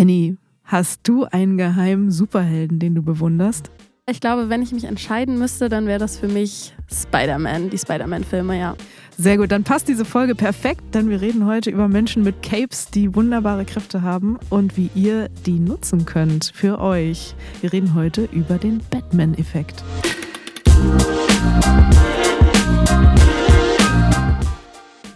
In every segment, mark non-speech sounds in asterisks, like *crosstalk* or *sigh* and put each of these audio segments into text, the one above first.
Henny, hast du einen geheimen Superhelden, den du bewunderst? Ich glaube, wenn ich mich entscheiden müsste, dann wäre das für mich Spider-Man, die Spider-Man-Filme, ja. Sehr gut, dann passt diese Folge perfekt, denn wir reden heute über Menschen mit Capes, die wunderbare Kräfte haben und wie ihr die nutzen könnt für euch. Wir reden heute über den Batman-Effekt.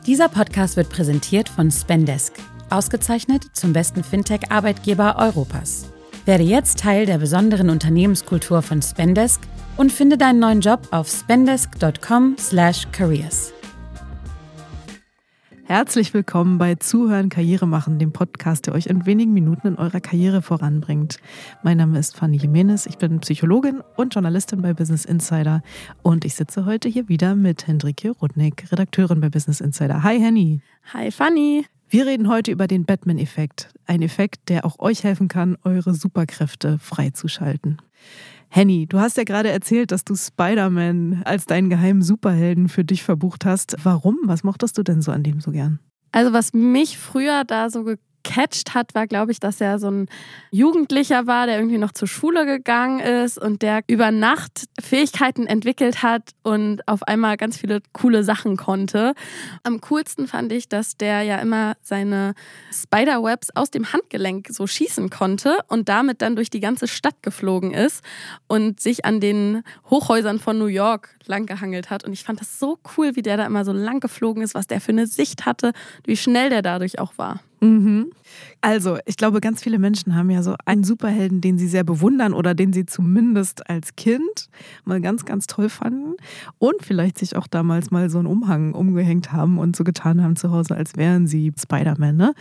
Dieser Podcast wird präsentiert von Spendesk, ausgezeichnet zum besten Fintech-Arbeitgeber Europas. Werde jetzt Teil der besonderen Unternehmenskultur von Spendesk und finde deinen neuen Job auf spendesk.com/careers. Herzlich willkommen bei Zuhören Karriere machen, dem Podcast, der euch in wenigen Minuten in eurer Karriere voranbringt. Mein Name ist Fanny Jimenez, ich bin Psychologin und Journalistin bei Business Insider und ich sitze heute hier wieder mit Hendrike Rudnick, Redakteurin bei Business Insider. Hi Henny. Hi Fanny. Wir reden heute über den Batman-Effekt, ein Effekt, der auch euch helfen kann, eure Superkräfte freizuschalten. Henny, du hast ja gerade erzählt, dass du Spider-Man als deinen geheimen Superhelden für dich verbucht hast. Warum? Was mochtest du denn so an dem so gern? Also was mich früher da so gecatcht hat, war, glaube ich, dass er so ein Jugendlicher war, der irgendwie noch zur Schule gegangen ist und der über Nacht Fähigkeiten entwickelt hat und auf einmal ganz viele coole Sachen konnte. Am coolsten fand ich, dass der ja immer seine Spiderwebs aus dem Handgelenk so schießen konnte und damit dann durch die ganze Stadt geflogen ist und sich an den Hochhäusern von New York langgehangelt hat. Und ich fand das so cool, wie der da immer so lang geflogen ist, was der für eine Sicht hatte, wie schnell der dadurch auch war. Mhm. Also, ich glaube, ganz viele Menschen haben ja so einen Superhelden, den sie sehr bewundern oder den sie zumindest als Kind mal ganz, ganz toll fanden und vielleicht sich auch damals mal so einen Umhang umgehängt haben und so getan haben zu Hause, als wären sie Spider-Man. Ne?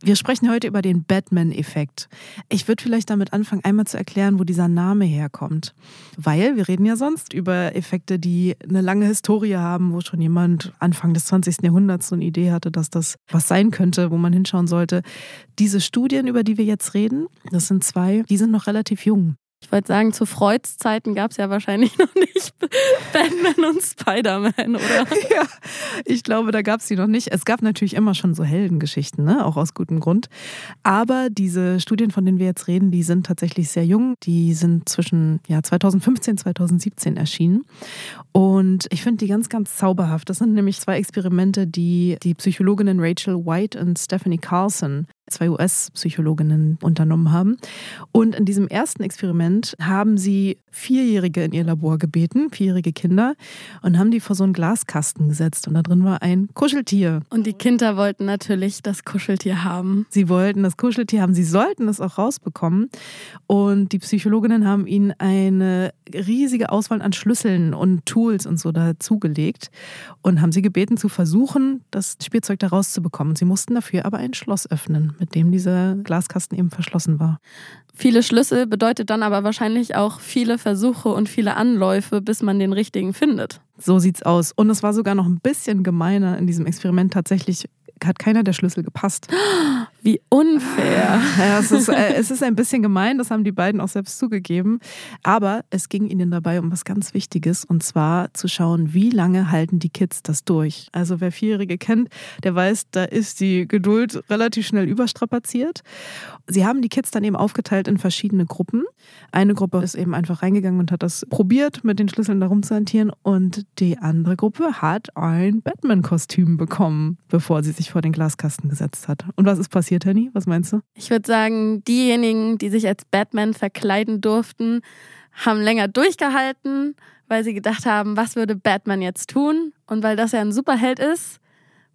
Wir sprechen heute über den Batman-Effekt. Ich würde vielleicht damit anfangen, einmal zu erklären, wo dieser Name herkommt. Weil wir reden ja sonst über Effekte, die eine lange Historie haben, wo schon jemand Anfang des 20. Jahrhunderts so eine Idee hatte, dass das was sein könnte, wo man hinschauen sollte. Diese Studien, über die wir jetzt reden, das sind zwei, die sind noch relativ jung. Ich wollte sagen, zu Freuds Zeiten gab es ja wahrscheinlich *laughs* noch nicht Batman und Spider-Man, oder? *laughs* Ja, ich glaube, da gab es die noch nicht. Es gab natürlich immer schon so Heldengeschichten, ne? auch aus gutem Grund. Aber diese Studien, von denen wir jetzt reden, die sind tatsächlich sehr jung. Die sind zwischen ja, 2015 und 2017 erschienen. Und ich finde die ganz, ganz zauberhaft. Das sind nämlich zwei Experimente, die die Psychologinnen Rachel White und Stephanie Carlson zwei US-Psychologinnen unternommen haben. Und in diesem ersten Experiment haben sie Vierjährige in ihr Labor gebeten, vierjährige Kinder, und haben die vor so einen Glaskasten gesetzt. Und da drin war ein Kuscheltier. Und die Kinder wollten natürlich das Kuscheltier haben. Sie wollten das Kuscheltier haben. Sie sollten es auch rausbekommen. Und die Psychologinnen haben ihnen eine riesige Auswahl an Schlüsseln und Tools und so dazugelegt und haben sie gebeten zu versuchen, das Spielzeug da rauszubekommen. Sie mussten dafür aber ein Schloss öffnen mit dem dieser Glaskasten eben verschlossen war. Viele Schlüssel bedeutet dann aber wahrscheinlich auch viele Versuche und viele Anläufe, bis man den richtigen findet. So sieht's aus. Und es war sogar noch ein bisschen gemeiner in diesem Experiment. Tatsächlich hat keiner der Schlüssel gepasst. *gasps* Wie unfair. Ja, es, ist, äh, es ist ein bisschen gemein, das haben die beiden auch selbst zugegeben. Aber es ging ihnen dabei um was ganz Wichtiges und zwar zu schauen, wie lange halten die Kids das durch. Also wer Vierjährige kennt, der weiß, da ist die Geduld relativ schnell überstrapaziert. Sie haben die Kids dann eben aufgeteilt in verschiedene Gruppen. Eine Gruppe ist eben einfach reingegangen und hat das probiert, mit den Schlüsseln da rumzuhantieren und die andere Gruppe hat ein Batman-Kostüm bekommen, bevor sie sich vor den Glaskasten gesetzt hat. Und was ist passiert? Passiert, Henny? Was meinst du? Ich würde sagen, diejenigen, die sich als Batman verkleiden durften, haben länger durchgehalten, weil sie gedacht haben, was würde Batman jetzt tun? Und weil das ja ein Superheld ist,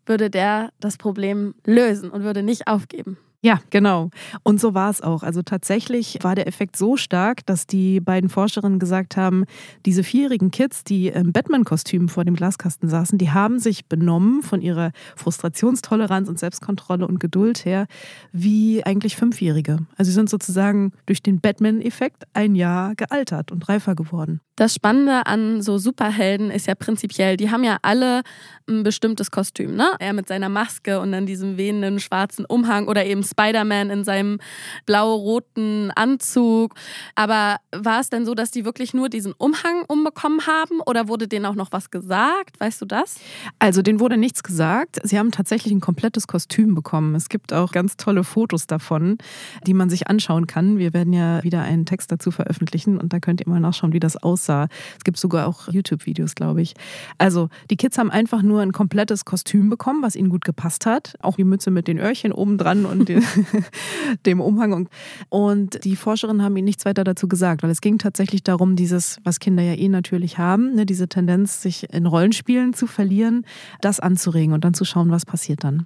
würde der das Problem lösen und würde nicht aufgeben. Ja, genau. Und so war es auch. Also tatsächlich war der Effekt so stark, dass die beiden Forscherinnen gesagt haben, diese vierjährigen Kids, die im Batman-Kostüm vor dem Glaskasten saßen, die haben sich benommen von ihrer Frustrationstoleranz und Selbstkontrolle und Geduld her wie eigentlich Fünfjährige. Also sie sind sozusagen durch den Batman-Effekt ein Jahr gealtert und reifer geworden. Das Spannende an so Superhelden ist ja prinzipiell, die haben ja alle ein bestimmtes Kostüm, ne? Er mit seiner Maske und dann diesem wehenden schwarzen Umhang oder eben Spider-Man in seinem blau-roten Anzug. Aber war es denn so, dass die wirklich nur diesen Umhang umbekommen haben oder wurde denen auch noch was gesagt? Weißt du das? Also denen wurde nichts gesagt. Sie haben tatsächlich ein komplettes Kostüm bekommen. Es gibt auch ganz tolle Fotos davon, die man sich anschauen kann. Wir werden ja wieder einen Text dazu veröffentlichen und da könnt ihr mal nachschauen, wie das aussah. Es gibt sogar auch YouTube-Videos, glaube ich. Also die Kids haben einfach nur ein komplettes Kostüm bekommen, was ihnen gut gepasst hat. Auch die Mütze mit den Öhrchen oben dran und *laughs* dem Umhang. Und die Forscherinnen haben ihnen nichts weiter dazu gesagt, weil es ging tatsächlich darum, dieses, was Kinder ja eh natürlich haben, ne, diese Tendenz, sich in Rollenspielen zu verlieren, das anzuregen und dann zu schauen, was passiert dann.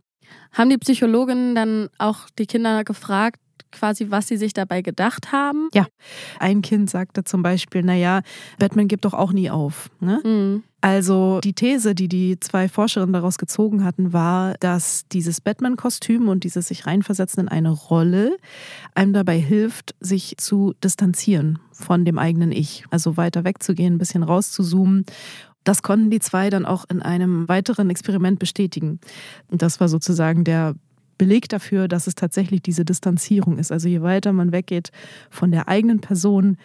Haben die Psychologinnen dann auch die Kinder gefragt, quasi, was sie sich dabei gedacht haben? Ja, ein Kind sagte zum Beispiel, naja, Batman gibt doch auch nie auf. Ne? Mhm. Also die These, die die zwei Forscherinnen daraus gezogen hatten, war, dass dieses Batman-Kostüm und dieses sich reinversetzen in eine Rolle einem dabei hilft, sich zu distanzieren von dem eigenen Ich. Also weiter wegzugehen, ein bisschen rauszuzoomen das konnten die zwei dann auch in einem weiteren Experiment bestätigen. Und das war sozusagen der Beleg dafür, dass es tatsächlich diese Distanzierung ist. Also je weiter man weggeht von der eigenen Person,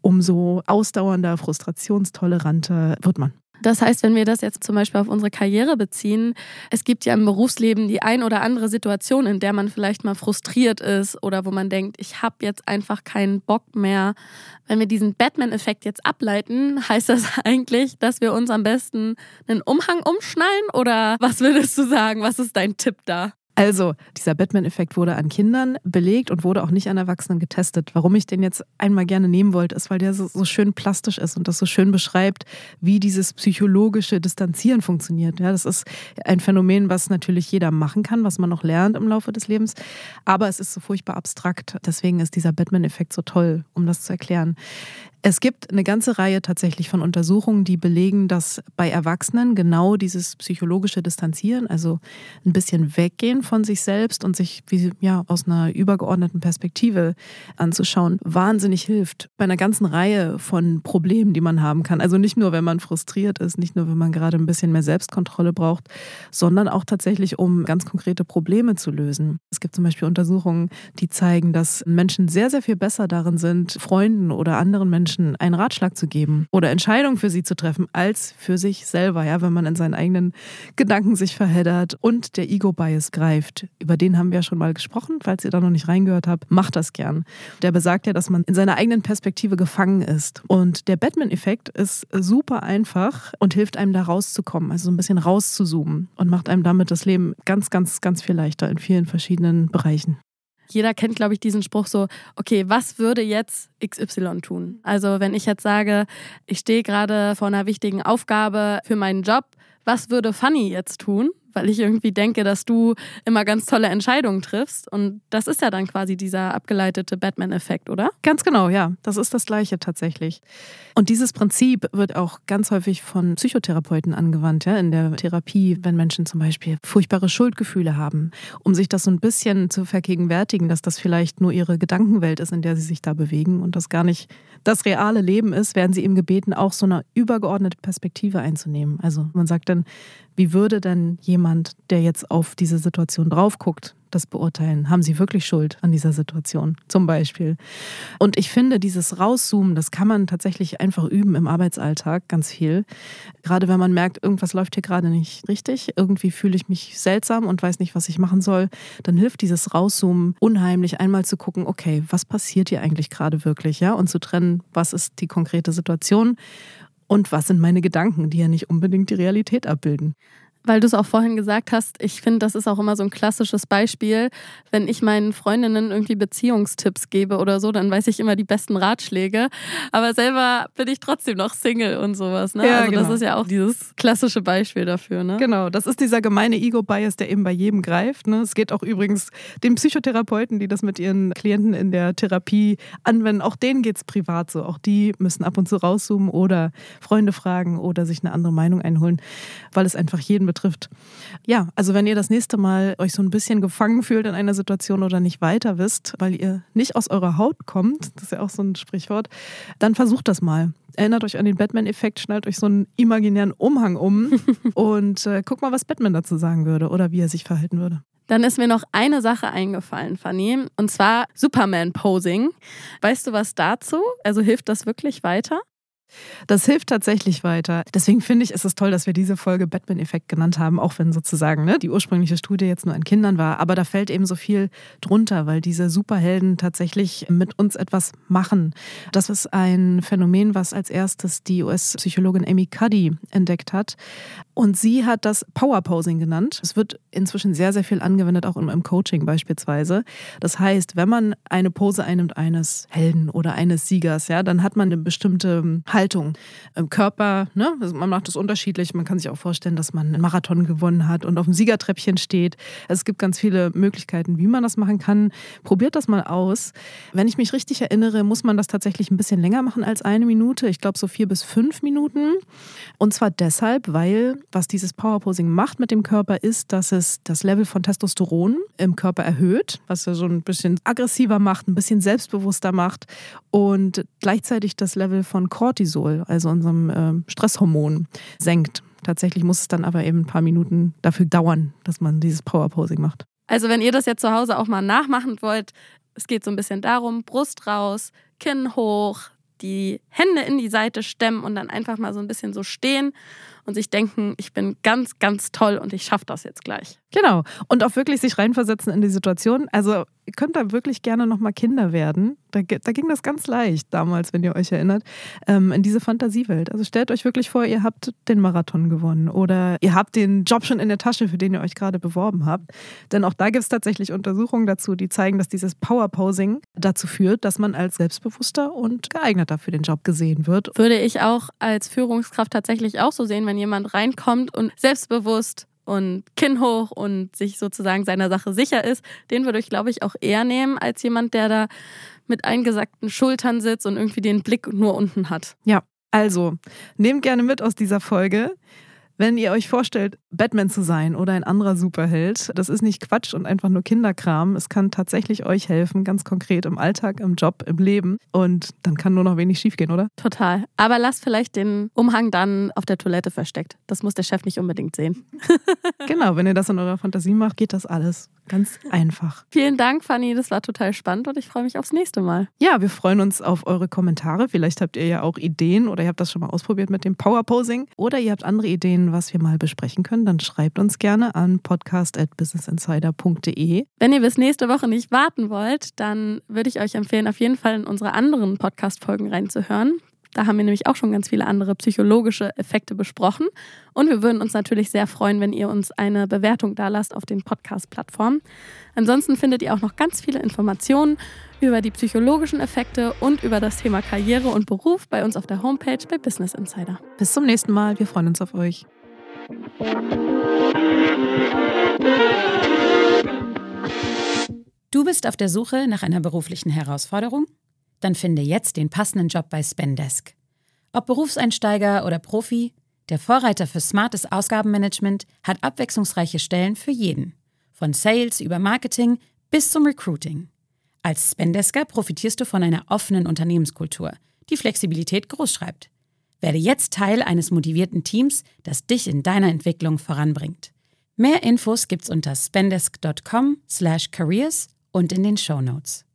umso ausdauernder, frustrationstoleranter wird man. Das heißt, wenn wir das jetzt zum Beispiel auf unsere Karriere beziehen, es gibt ja im Berufsleben die ein oder andere Situation, in der man vielleicht mal frustriert ist oder wo man denkt, ich habe jetzt einfach keinen Bock mehr. Wenn wir diesen Batman-Effekt jetzt ableiten, heißt das *laughs* eigentlich, dass wir uns am besten einen Umhang umschnallen oder was würdest du sagen? Was ist dein Tipp da? Also, dieser Batman-Effekt wurde an Kindern belegt und wurde auch nicht an Erwachsenen getestet. Warum ich den jetzt einmal gerne nehmen wollte, ist, weil der so, so schön plastisch ist und das so schön beschreibt, wie dieses psychologische Distanzieren funktioniert. Ja, das ist ein Phänomen, was natürlich jeder machen kann, was man noch lernt im Laufe des Lebens. Aber es ist so furchtbar abstrakt. Deswegen ist dieser Batman-Effekt so toll, um das zu erklären. Es gibt eine ganze Reihe tatsächlich von Untersuchungen, die belegen, dass bei Erwachsenen genau dieses psychologische Distanzieren, also ein bisschen weggehen von sich selbst und sich wie, ja, aus einer übergeordneten Perspektive anzuschauen, wahnsinnig hilft. Bei einer ganzen Reihe von Problemen, die man haben kann. Also nicht nur, wenn man frustriert ist, nicht nur, wenn man gerade ein bisschen mehr Selbstkontrolle braucht, sondern auch tatsächlich, um ganz konkrete Probleme zu lösen. Es gibt zum Beispiel Untersuchungen, die zeigen, dass Menschen sehr, sehr viel besser darin sind, Freunden oder anderen Menschen Menschen einen Ratschlag zu geben oder Entscheidungen für sie zu treffen, als für sich selber, ja, wenn man in seinen eigenen Gedanken sich verheddert und der Ego-Bias greift. Über den haben wir ja schon mal gesprochen, falls ihr da noch nicht reingehört habt, macht das gern. Der besagt ja, dass man in seiner eigenen Perspektive gefangen ist. Und der Batman-Effekt ist super einfach und hilft einem da rauszukommen, also so ein bisschen rauszuzoomen und macht einem damit das Leben ganz, ganz, ganz viel leichter in vielen verschiedenen Bereichen. Jeder kennt, glaube ich, diesen Spruch so, okay, was würde jetzt XY tun? Also wenn ich jetzt sage, ich stehe gerade vor einer wichtigen Aufgabe für meinen Job, was würde Fanny jetzt tun? Weil ich irgendwie denke, dass du immer ganz tolle Entscheidungen triffst. Und das ist ja dann quasi dieser abgeleitete Batman-Effekt, oder? Ganz genau, ja. Das ist das Gleiche tatsächlich. Und dieses Prinzip wird auch ganz häufig von Psychotherapeuten angewandt, ja, in der Therapie, wenn Menschen zum Beispiel furchtbare Schuldgefühle haben, um sich das so ein bisschen zu vergegenwärtigen, dass das vielleicht nur ihre Gedankenwelt ist, in der sie sich da bewegen und das gar nicht das reale Leben ist, werden sie eben gebeten, auch so eine übergeordnete Perspektive einzunehmen. Also man sagt dann, wie würde denn jemand, der jetzt auf diese Situation drauf guckt, das beurteilen? Haben sie wirklich Schuld an dieser Situation zum Beispiel? Und ich finde, dieses Rauszoomen, das kann man tatsächlich einfach üben im Arbeitsalltag ganz viel. Gerade wenn man merkt, irgendwas läuft hier gerade nicht richtig, irgendwie fühle ich mich seltsam und weiß nicht, was ich machen soll, dann hilft dieses Rauszoomen unheimlich, einmal zu gucken, okay, was passiert hier eigentlich gerade wirklich, ja, und zu trennen, was ist die konkrete Situation und was sind meine Gedanken, die ja nicht unbedingt die Realität abbilden weil du es auch vorhin gesagt hast, ich finde, das ist auch immer so ein klassisches Beispiel. Wenn ich meinen Freundinnen irgendwie Beziehungstipps gebe oder so, dann weiß ich immer die besten Ratschläge. Aber selber bin ich trotzdem noch Single und sowas. Ne? Ja, also genau. das ist ja auch dieses klassische Beispiel dafür. Ne? Genau, das ist dieser gemeine Ego-Bias, der eben bei jedem greift. Ne? Es geht auch übrigens den Psychotherapeuten, die das mit ihren Klienten in der Therapie anwenden, auch denen geht es privat so. Auch die müssen ab und zu rauszoomen oder Freunde fragen oder sich eine andere Meinung einholen, weil es einfach jeden betrifft. Ja, also wenn ihr das nächste Mal euch so ein bisschen gefangen fühlt in einer Situation oder nicht weiter wisst, weil ihr nicht aus eurer Haut kommt, das ist ja auch so ein Sprichwort, dann versucht das mal. Erinnert euch an den Batman-Effekt, schnallt euch so einen imaginären Umhang um *laughs* und äh, guckt mal, was Batman dazu sagen würde oder wie er sich verhalten würde. Dann ist mir noch eine Sache eingefallen, Fanny, und zwar Superman-Posing. Weißt du was dazu? Also hilft das wirklich weiter? Das hilft tatsächlich weiter. Deswegen finde ich, ist es toll, dass wir diese Folge Batman-Effekt genannt haben, auch wenn sozusagen ne, die ursprüngliche Studie jetzt nur an Kindern war. Aber da fällt eben so viel drunter, weil diese Superhelden tatsächlich mit uns etwas machen. Das ist ein Phänomen, was als erstes die US-Psychologin Amy Cuddy entdeckt hat. Und sie hat das Power-Posing genannt. Es wird inzwischen sehr, sehr viel angewendet, auch im Coaching beispielsweise. Das heißt, wenn man eine Pose einnimmt eines Helden oder eines Siegers, ja, dann hat man eine bestimmte Haltung im Körper. Ne? Also man macht das unterschiedlich. Man kann sich auch vorstellen, dass man einen Marathon gewonnen hat und auf dem Siegertreppchen steht. Es gibt ganz viele Möglichkeiten, wie man das machen kann. Probiert das mal aus. Wenn ich mich richtig erinnere, muss man das tatsächlich ein bisschen länger machen als eine Minute. Ich glaube so vier bis fünf Minuten. Und zwar deshalb, weil was dieses Powerposing macht mit dem Körper, ist, dass es das Level von Testosteron im Körper erhöht, was er so ein bisschen aggressiver macht, ein bisschen selbstbewusster macht und gleichzeitig das Level von Cortisol Cortisol, also unserem äh, Stresshormon, senkt. Tatsächlich muss es dann aber eben ein paar Minuten dafür dauern, dass man dieses Powerposing macht. Also wenn ihr das jetzt zu Hause auch mal nachmachen wollt, es geht so ein bisschen darum, Brust raus, Kinn hoch, die Hände in die Seite stemmen und dann einfach mal so ein bisschen so stehen und sich denken, ich bin ganz, ganz toll und ich schaffe das jetzt gleich. Genau. Und auch wirklich sich reinversetzen in die Situation. Also ihr könnt da wirklich gerne nochmal Kinder werden. Da, da, ging das ganz leicht damals, wenn ihr euch erinnert, ähm, in diese Fantasiewelt. Also stellt euch wirklich vor, ihr habt den Marathon gewonnen oder ihr habt den Job schon in der Tasche, für den ihr euch gerade beworben habt. Denn auch da gibt es tatsächlich Untersuchungen dazu, die zeigen, dass dieses Powerposing dazu führt, dass man als selbstbewusster und geeigneter für den Job gesehen wird. Würde ich auch als Führungskraft tatsächlich auch so sehen, wenn jemand reinkommt und selbstbewusst und Kinn hoch und sich sozusagen seiner Sache sicher ist, den würde ich, glaube ich, auch eher nehmen als jemand, der da mit eingesackten Schultern sitzt und irgendwie den Blick nur unten hat. Ja, also nehmt gerne mit aus dieser Folge. Wenn ihr euch vorstellt, Batman zu sein oder ein anderer Superheld, das ist nicht Quatsch und einfach nur Kinderkram. Es kann tatsächlich euch helfen, ganz konkret im Alltag, im Job, im Leben. Und dann kann nur noch wenig schiefgehen, oder? Total. Aber lasst vielleicht den Umhang dann auf der Toilette versteckt. Das muss der Chef nicht unbedingt sehen. *laughs* genau, wenn ihr das in eurer Fantasie macht, geht das alles. Ganz einfach. Vielen Dank, Fanny. Das war total spannend und ich freue mich aufs nächste Mal. Ja, wir freuen uns auf eure Kommentare. Vielleicht habt ihr ja auch Ideen oder ihr habt das schon mal ausprobiert mit dem Powerposing oder ihr habt andere Ideen, was wir mal besprechen können. Dann schreibt uns gerne an podcast.businessinsider.de. Wenn ihr bis nächste Woche nicht warten wollt, dann würde ich euch empfehlen, auf jeden Fall in unsere anderen Podcast-Folgen reinzuhören. Da haben wir nämlich auch schon ganz viele andere psychologische Effekte besprochen. Und wir würden uns natürlich sehr freuen, wenn ihr uns eine Bewertung da lasst auf den Podcast-Plattformen. Ansonsten findet ihr auch noch ganz viele Informationen über die psychologischen Effekte und über das Thema Karriere und Beruf bei uns auf der Homepage bei Business Insider. Bis zum nächsten Mal. Wir freuen uns auf euch. Du bist auf der Suche nach einer beruflichen Herausforderung? Dann finde jetzt den passenden Job bei Spendesk. Ob Berufseinsteiger oder Profi, der Vorreiter für smartes Ausgabenmanagement hat abwechslungsreiche Stellen für jeden. Von Sales über Marketing bis zum Recruiting. Als Spendesker profitierst du von einer offenen Unternehmenskultur, die Flexibilität großschreibt. Werde jetzt Teil eines motivierten Teams, das dich in deiner Entwicklung voranbringt. Mehr Infos gibt's unter spendesk.com/careers und in den Show Notes.